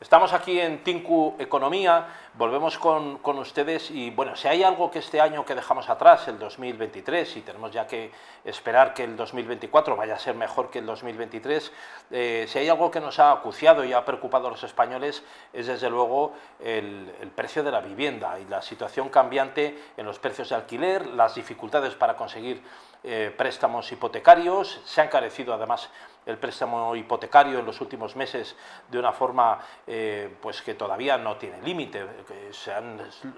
Estamos aquí en Tinku Economía, volvemos con, ustedes y bueno, si hay algo que este año que dejamos atrás, el 2023, y tenemos ya que esperar que el 2024 vaya a ser mejor que el 2023, eh, si hay algo que nos ha acuciado y ha preocupado a los españoles es desde luego el, precio de la vivienda y la situación cambiante en los precios de alquiler, las dificultades para conseguir eh, préstamos hipotecarios, se ha encarecido además el préstamo hipotecario en los últimos meses de una forma eh, pues que todavía no tiene límite.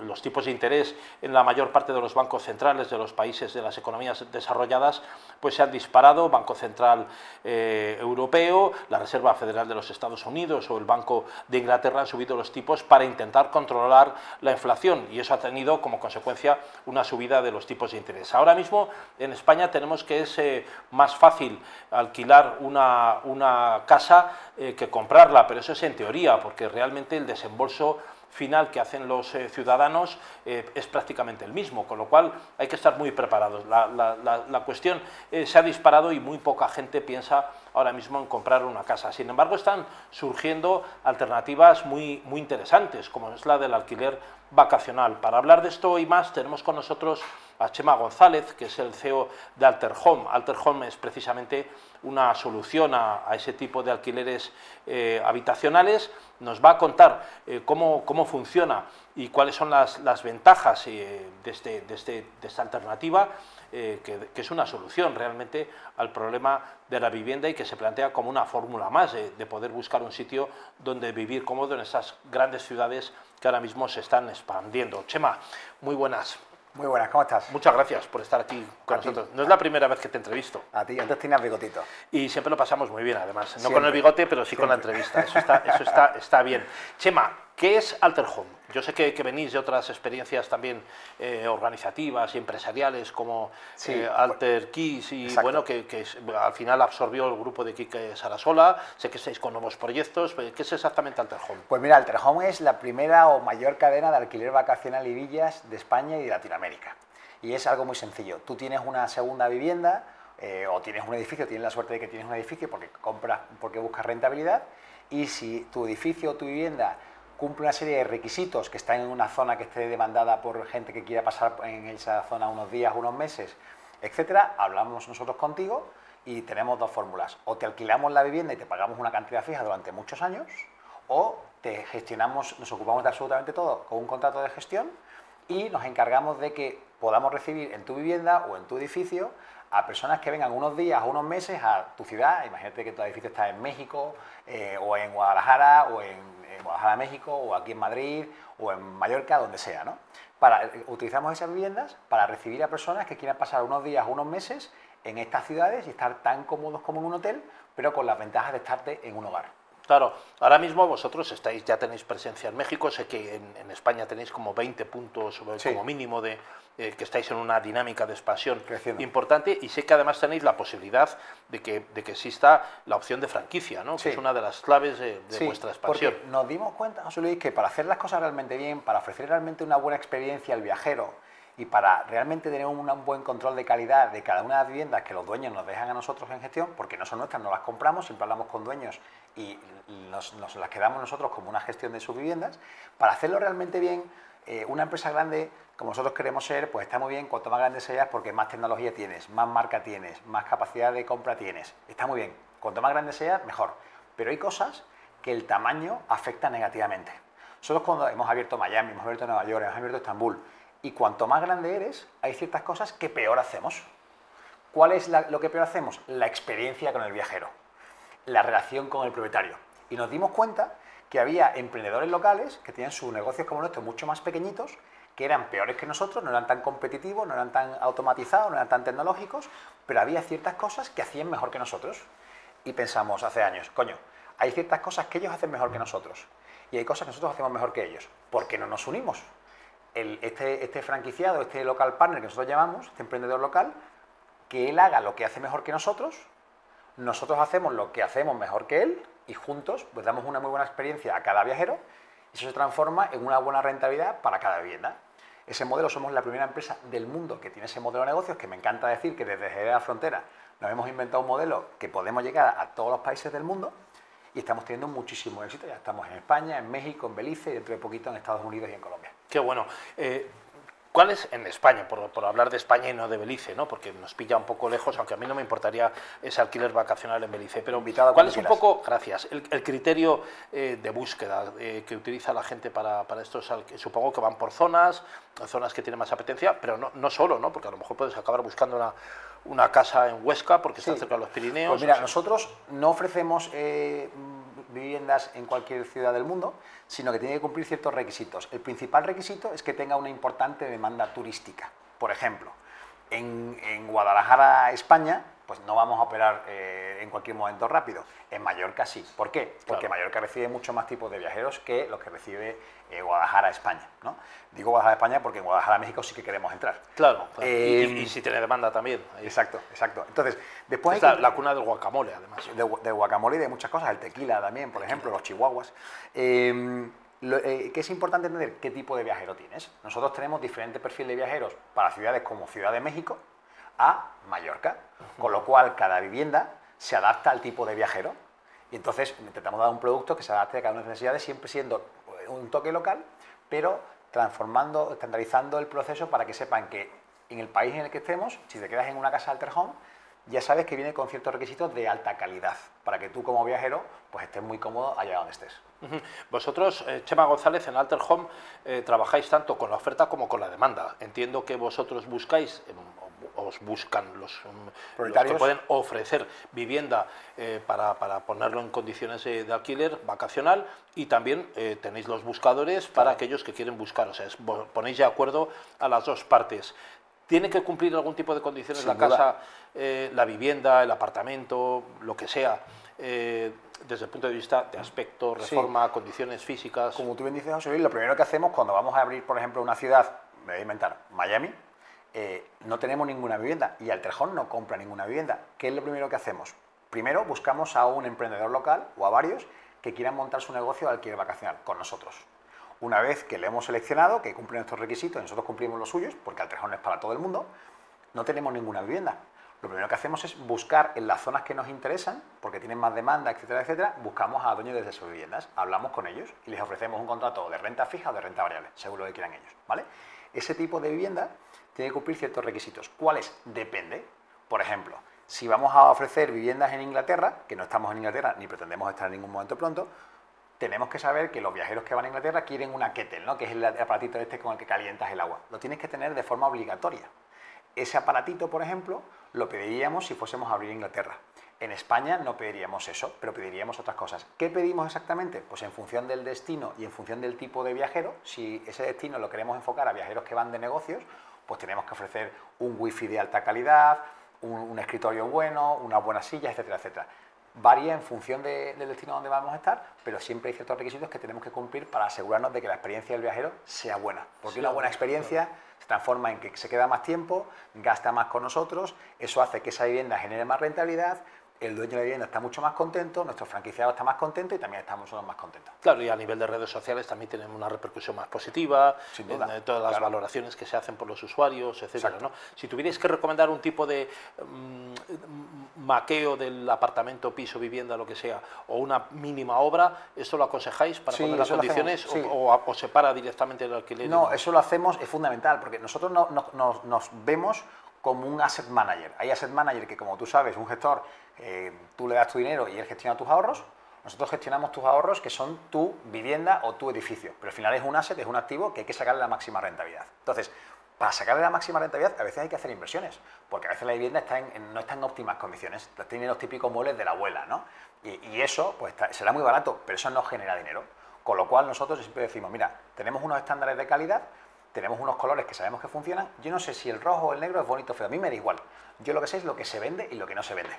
Los tipos de interés en la mayor parte de los bancos centrales de los países de las economías desarrolladas pues se han disparado. Banco Central eh, Europeo, la Reserva Federal de los Estados Unidos o el Banco de Inglaterra han subido los tipos para intentar controlar la inflación y eso ha tenido como consecuencia una subida de los tipos de interés. Ahora mismo en España tenemos que es eh, más fácil alquilar una una, casa eh, que comprarla, pero eso es en teoría, porque realmente el desembolso final que hacen los eh, ciudadanos es prácticamente el mismo, con lo cual hay que estar muy preparados. La, cuestión se ha disparado y muy poca gente piensa ahora mismo en comprar una casa. Sin embargo, están surgiendo alternativas muy, muy interesantes, como es la del alquiler vacacional. Para hablar de esto y más, tenemos con nosotros a Chema González, que es el CEO de Alter Home. Alter Home es precisamente una solución a, ese tipo de alquileres eh, habitacionales. Nos va a contar eh, cómo, cómo, funciona y cuáles son las, ventajas eh, este, este, de, esta alternativa, que, es una solución realmente al problema de la vivienda y que se plantea como una fórmula más de poder buscar un sitio donde vivir cómodo en esas grandes ciudades que ahora mismo se están expandiendo. Chema, muy buenas. Muy buenas, ¿cómo estás? Muchas gracias por estar aquí con nosotros. No es la primera vez que te entrevisto. A ti, antes tenías bigotito. Y siempre lo pasamos muy bien, además. No con el bigote, pero sí con la entrevista. Eso está, eso está, está bien. Chema, ¿qué es Alter Home? Yo sé que, venís de otras experiencias también eh, organizativas y empresariales como eh, Alter Keys y bueno, que, al final absorbió el grupo de Quique Sarasola. Sé que estáis con nuevos proyectos. ¿Qué es exactamente Alter Home? Pues mira, Alter Home es la primera o mayor cadena de alquiler vacacional y villas de España y de Latinoamérica. Y es algo muy sencillo. Tú tienes una segunda vivienda eh, o tienes un edificio, tienes la suerte de que tienes un edificio porque compras, porque buscas rentabilidad y si tu edificio o tu vivienda cumple una serie de requisitos que están en una zona que esté demandada por gente que quiera pasar en esa zona unos días, unos meses, etcétera, hablamos nosotros contigo y tenemos dos fórmulas. O te alquilamos la vivienda y te pagamos una cantidad fija durante muchos años, o te gestionamos, nos ocupamos de absolutamente todo con un contrato de gestión y nos encargamos de que podamos recibir en tu vivienda o en tu edificio a personas que vengan unos días o unos meses a tu ciudad. Imagínate que tu edificio está en México eh, o en Guadalajara o en en Guadalajara, México, o aquí en Madrid, o en Mallorca, donde sea, ¿no? Para, utilizamos esas viviendas para recibir a personas que quieran pasar unos días o unos meses en estas ciudades y estar tan cómodos como en un hotel, pero con las ventajas de estarte en un hogar. Claro, ahora mismo vosotros estáis, ya tenéis presencia en México, sé que en, España tenéis como 20 puntos como mínimo de eh, que estáis en una dinámica de expansión importante y sé que además tenéis la posibilidad de que, de que exista la opción de franquicia, ¿no? que es una de las claves de, vuestra expansión. Porque nos dimos cuenta, José Luis, que para hacer las cosas realmente bien, para ofrecer realmente una buena experiencia al viajero, y para realmente tener un, buen control de calidad de cada una de las viviendas que los dueños nos dejan a nosotros en gestión, porque no son nuestras, no las compramos, siempre hablamos con dueños y nos, las quedamos nosotros como una gestión de sus viviendas, para hacerlo realmente bien, eh, una empresa grande como nosotros queremos ser, pues está muy bien, cuanto más grande seas, porque más tecnología tienes, más marca tienes, más capacidad de compra tienes. Está muy bien, cuanto más grande seas, mejor. Pero hay cosas que el tamaño afecta negativamente. Nosotros cuando hemos abierto Miami, hemos abierto Nueva York, hemos abierto Estambul, y cuanto más grande eres, hay ciertas cosas que peor hacemos. ¿Cuál es lo que peor hacemos? La experiencia con el viajero, la relación con el propietario. Y nos dimos cuenta que había emprendedores locales que tenían sus negocios como nuestros mucho más pequeñitos, que eran peores que nosotros, no eran tan competitivos, no eran tan automatizados, no eran tan tecnológicos, pero había ciertas cosas que hacían mejor que nosotros. Y pensamos hace años, coño, hay ciertas cosas que ellos hacen mejor que nosotros. Y hay cosas que nosotros hacemos mejor que ellos. ¿Por qué no nos unimos? Este, este franquiciado, este local partner que nosotros llamamos, este emprendedor local, que él haga lo que hace mejor que nosotros, nosotros hacemos lo que hacemos mejor que él y juntos pues damos una muy buena experiencia a cada viajero y eso se transforma en una buena rentabilidad para cada vivienda. Ese modelo somos la primera empresa del mundo que tiene ese modelo de negocios, que me encanta decir que desde la Frontera nos hemos inventado un modelo que podemos llegar a todos los países del mundo y estamos teniendo muchísimo éxito. Ya estamos en España, en México, en Belice y dentro de poquito en Estados Unidos y en Colombia. Qué bueno. Eh, ¿Cuál es en España, por, hablar de España y no de Belice, ¿no? porque nos pilla un poco lejos, aunque a mí no me importaría ese alquiler vacacional en Belice, pero Invitado ¿cuál es un poco, gracias, el, criterio eh, de búsqueda eh, que utiliza la gente para, para estos, supongo que van por zonas, zonas que tienen más apetencia, pero no, no solo, ¿no? porque a lo mejor puedes acabar buscando una, una casa en Huesca porque está cerca de los Pirineos. Pues mira, nosotros no ofrecemos eh, viviendas en cualquier ciudad del mundo, sino que tiene que cumplir ciertos requisitos. El principal requisito es que tenga una importante demanda turística. Por ejemplo, en, en Guadalajara, España, pues no vamos a operar eh, en cualquier momento rápido. En Mallorca sí. ¿Por qué? Porque Mallorca recibe mucho más tipos de viajeros que los que recibe eh, Guadalajara, España. ¿no? Digo Guadalajara, España porque en Guadalajara, México sí que queremos entrar. Claro, y, em, si tiene demanda también. Exacto, exacto. Entonces, después... hay la, cuna del guacamole, además. De, guacamole y de muchas cosas, el tequila también, por ejemplo, los chihuahuas. Em, eh, que es importante entender qué tipo de viajero tienes. Nosotros tenemos diferentes perfiles de viajeros para ciudades como Ciudad de México, a Mallorca, con lo cual cada vivienda se adapta al tipo de viajero y entonces intentamos dar un producto que se adapte a cada una las necesidades, siempre siendo un toque local, pero transformando, estandarizando el proceso para que sepan que en el país en el que estemos, si te quedas en una casa alter home, ya sabes que viene con ciertos requisitos de alta calidad, para que tú como viajero pues estés muy cómodo allá donde estés. Vosotros, eh, Chema González, en Alter Home, eh, trabajáis tanto con la oferta como con la demanda. Entiendo que vosotros buscáis, os buscan los, em, que pueden ofrecer vivienda eh, para, ponerlo en condiciones de alquiler vacacional y también tenéis los buscadores para aquellos que quieren buscar. O sea, ponéis de acuerdo a las dos partes. ¿Tiene que cumplir algún tipo de condiciones la casa, eh, la vivienda, el apartamento, lo que sea? Eh, desde el punto de vista de aspecto, reforma, condiciones físicas. Como tú bien dices, José Luis, lo primero que hacemos cuando vamos a abrir, por ejemplo, una ciudad, me voy a inventar, Miami, eh, no tenemos ninguna vivienda y Altrejón no compra ninguna vivienda. ¿Qué es lo primero que hacemos? Primero buscamos a un emprendedor local o a varios que quieran montar su negocio de alquiler vacacional con nosotros. Una vez que le hemos seleccionado, que cumplen estos requisitos nosotros cumplimos los suyos, porque Altrejón es para todo el mundo, no tenemos ninguna vivienda. Lo primero que hacemos es buscar en las zonas que nos interesan, porque tienen más demanda, etcétera, etcétera, buscamos a dueños de sus viviendas, hablamos con ellos y les ofrecemos un contrato de renta fija o de renta variable, según lo que quieran ellos, ¿vale? Ese tipo de vivienda tiene que cumplir ciertos requisitos. ¿Cuáles? Depende. Por ejemplo, si vamos a ofrecer viviendas en Inglaterra, que no estamos en Inglaterra ni pretendemos estar en ningún momento pronto, tenemos que saber que los viajeros que van a Inglaterra quieren una kettle, ¿no? que es el aparatito este con el que calientas el agua. Lo tienes que tener de forma obligatoria. Ese aparatito, por ejemplo, lo pediríamos si fuésemos a abrir Inglaterra. En España no pediríamos eso, pero pediríamos otras cosas. ¿Qué pedimos exactamente? Pues en función del destino y en función del tipo de viajero, si ese destino lo queremos enfocar a viajeros que van de negocios, pues tenemos que ofrecer un wifi de alta calidad, un, un escritorio bueno, unas buenas sillas, etcétera, etcétera varía en función del destino donde vamos a estar, pero siempre hay ciertos requisitos que tenemos que cumplir para asegurarnos de que la experiencia del viajero sea buena. Porque una buena experiencia se transforma en que se queda más tiempo, gasta más con nosotros, eso hace que esa vivienda genere más rentabilidad, el dueño de la vivienda está mucho más contento, nuestro franquiciado está más contento y también estamos nosotros más contentos. Claro, y a nivel de redes sociales también tenemos una repercusión más positiva, Sin duda, en, todas las valoraciones que se hacen por los usuarios, etcétera. ¿no? Si tuvierais que recomendar un tipo de mm, maqueo del apartamento, piso, vivienda, lo que sea, o una mínima obra, ¿esto lo aconsejáis para poner las condiciones o, se para directamente el alquiler? No, eso lo hacemos, es fundamental, porque nosotros no, nos vemos como un asset manager. Hay asset manager que, como tú sabes, un gestor eh, tú le das tu dinero y él gestiona tus ahorros, nosotros gestionamos tus ahorros que son tu vivienda o tu edificio, pero al final es un asset, es un activo que hay que sacarle la máxima rentabilidad. Entonces, para sacarle la máxima rentabilidad a veces hay que hacer inversiones, porque a veces la vivienda está no está en óptimas condiciones, tiene los típicos muebles de la abuela, ¿no? Y, eso pues será muy barato, pero eso no genera dinero. Con lo cual nosotros siempre decimos, mira, tenemos unos estándares de calidad, tenemos unos colores que sabemos que funcionan, yo no sé si el rojo o el negro es bonito o feo, a mí me da igual. Yo lo que sé es lo que se vende y lo que no se vende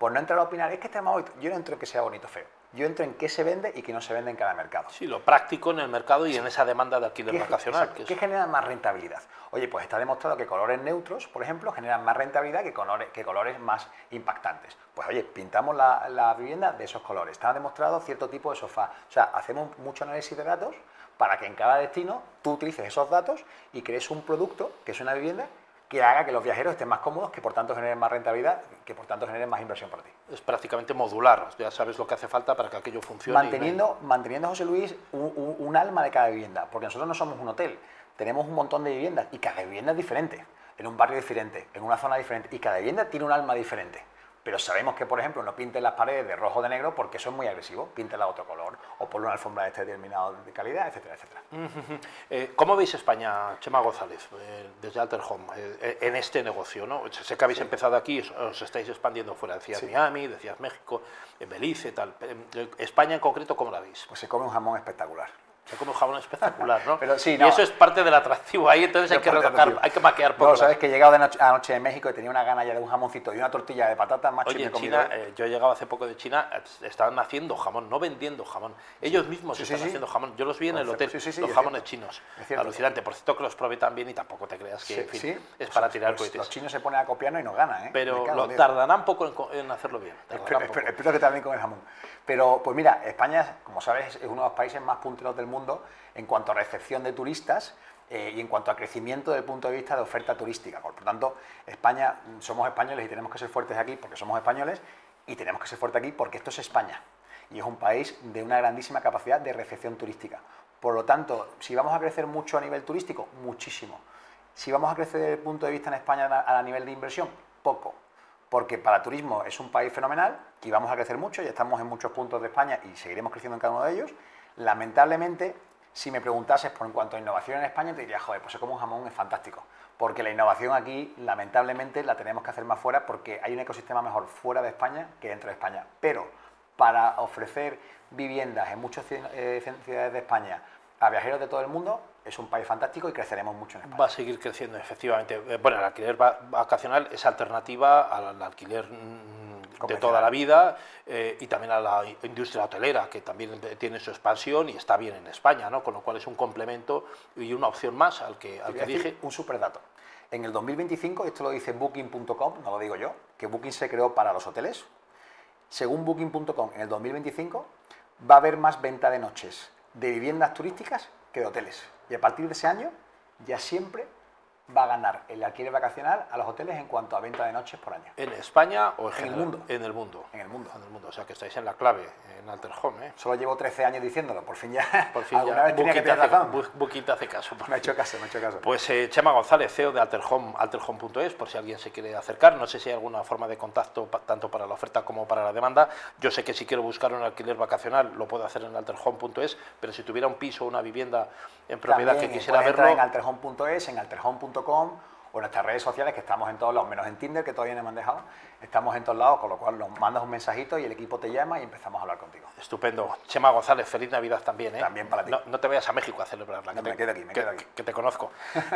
por no entrar a opinar, es que este más bonito. Yo no entro en que sea bonito o feo. Yo entro en qué se vende y qué no se vende en cada mercado. Sí, lo práctico en el mercado y en esa demanda de alquiler vacacional. ¿Qué genera más rentabilidad? Oye, pues está demostrado que colores neutros, por ejemplo, generan más rentabilidad que colores, que colores más impactantes. Pues oye, pintamos la, la vivienda de esos colores. Está demostrado cierto tipo de sofá. O sea, hacemos mucho análisis de datos para que en cada destino tú utilices esos datos y crees un producto que es una vivienda que haga que los viajeros estén más cómodos, que por tanto generen más rentabilidad, que por tanto generen más inversión para ti. Es prácticamente modular, ya sabes lo que hace falta para que aquello funcione. Manteniendo, manteniendo José Luis, un, un alma de cada vivienda, porque nosotros no somos un hotel, tenemos un montón de viviendas y cada vivienda es diferente, en un barrio diferente, en una zona diferente, y cada vivienda tiene un alma diferente pero sabemos que, por ejemplo, no pinten las paredes de rojo o de negro porque eso es muy agresivo, píntela de otro color o ponle una alfombra de este determinado de calidad, etcétera, etcétera. Eh, ¿Cómo veis España, Chema González, eh, desde Alter Home, eh, en este negocio? ¿no? Sé que habéis empezado aquí, os estáis expandiendo fuera, decías Miami, decías México, en Belice, tal. España en concreto, ¿cómo la veis? Pues se come un jamón espectacular sea, como un jabón espectacular, ¿no? Pero sí, Y eso es parte del atractivo ahí, entonces hay que retocar, hay que maquear poco. No, sabes que he llegado anoche de México y tenía una gana ya de un jamoncito y una tortilla de patatas, macho, Oye, en China, eh, yo he llegado hace poco de China, estaban haciendo jamón, no vendiendo jamón. Ellos mismos sí, están haciendo jamón. Yo los vi en el hotel, los jamones chinos. Alucinante. Por cierto que los probé también y tampoco te creas que es para tirar pues, Los chinos se ponen a copiarnos y no ganan, ¿eh? Pero lo, tardarán poco en, hacerlo bien. Espero, espero, que también con el jamón. Pero, pues mira, España, como sabes, es uno de los países más punteros del mundo en cuanto a recepción de turistas eh, y en cuanto a crecimiento desde el punto de vista de oferta turística. Por lo tanto, España, somos españoles y tenemos que ser fuertes aquí porque somos españoles y tenemos que ser fuertes aquí porque esto es España y es un país de una grandísima capacidad de recepción turística. Por lo tanto, si vamos a crecer mucho a nivel turístico, muchísimo. Si vamos a crecer desde el punto de vista en España a nivel de inversión, poco. Porque para turismo es un país fenomenal y vamos a crecer mucho, ya estamos en muchos puntos de España y seguiremos creciendo en cada uno de ellos. Lamentablemente, si me preguntases por en cuanto a innovación en España, te diría, joder, pues como un jamón es fantástico. Porque la innovación aquí, lamentablemente, la tenemos que hacer más fuera porque hay un ecosistema mejor fuera de España que dentro de España. Pero para ofrecer viviendas en muchas eh, ciudades de España a viajeros de todo el mundo, es un país fantástico y creceremos mucho en España. Va a seguir creciendo, efectivamente. Eh, bueno, el alquiler vacacional es alternativa al alquiler mm, de toda la vida eh, y también a la industria hotelera, que también tiene su expansión y está bien en España, ¿no? con lo cual es un complemento y una opción más al que, al que dije. Un superdato. En el 2025, esto lo dice Booking.com, no lo digo yo, que Booking se creó para los hoteles. Según Booking.com, en el 2025 va a haber más venta de noches de viviendas turísticas que de hoteles. Y a partir de ese año ya siempre va a ganar el alquiler vacacional a los hoteles en cuanto a venta de noches por año. ¿En España o en, el mundo? En el mundo. En el mundo. En el mundo. O sea que estáis en la clave, en Alter Home. ¿eh? Solo llevo 13 años diciéndolo, por fin ya. Por fin alguna vez tenía que tener razón. Buquita hace caso. Me ha hecho caso, me ha hecho caso. Pues eh, Chema González, CEO de Alter Home, alterhome.es, por si alguien se quiere acercar. No sé si hay alguna forma de contacto tanto para la oferta como para la demanda. Yo sé que si quiero buscar un alquiler vacacional lo puedo hacer en alterhome.es, pero si tuviera un piso o una vivienda en propiedad que quisiera verlo. en alterhome.es, en o nuestras redes sociales, que estamos en todos lados, menos en Tinder, que todavía no me han dejado. Estamos en todos lados, con lo cual nos mandas un mensajito y el equipo te llama y empezamos a hablar contigo. Estupendo. Chema González, feliz Navidad también. ¿eh? También para ti. No, te vayas a México a celebrarla. me quedo aquí, me quedo aquí. Que te conozco.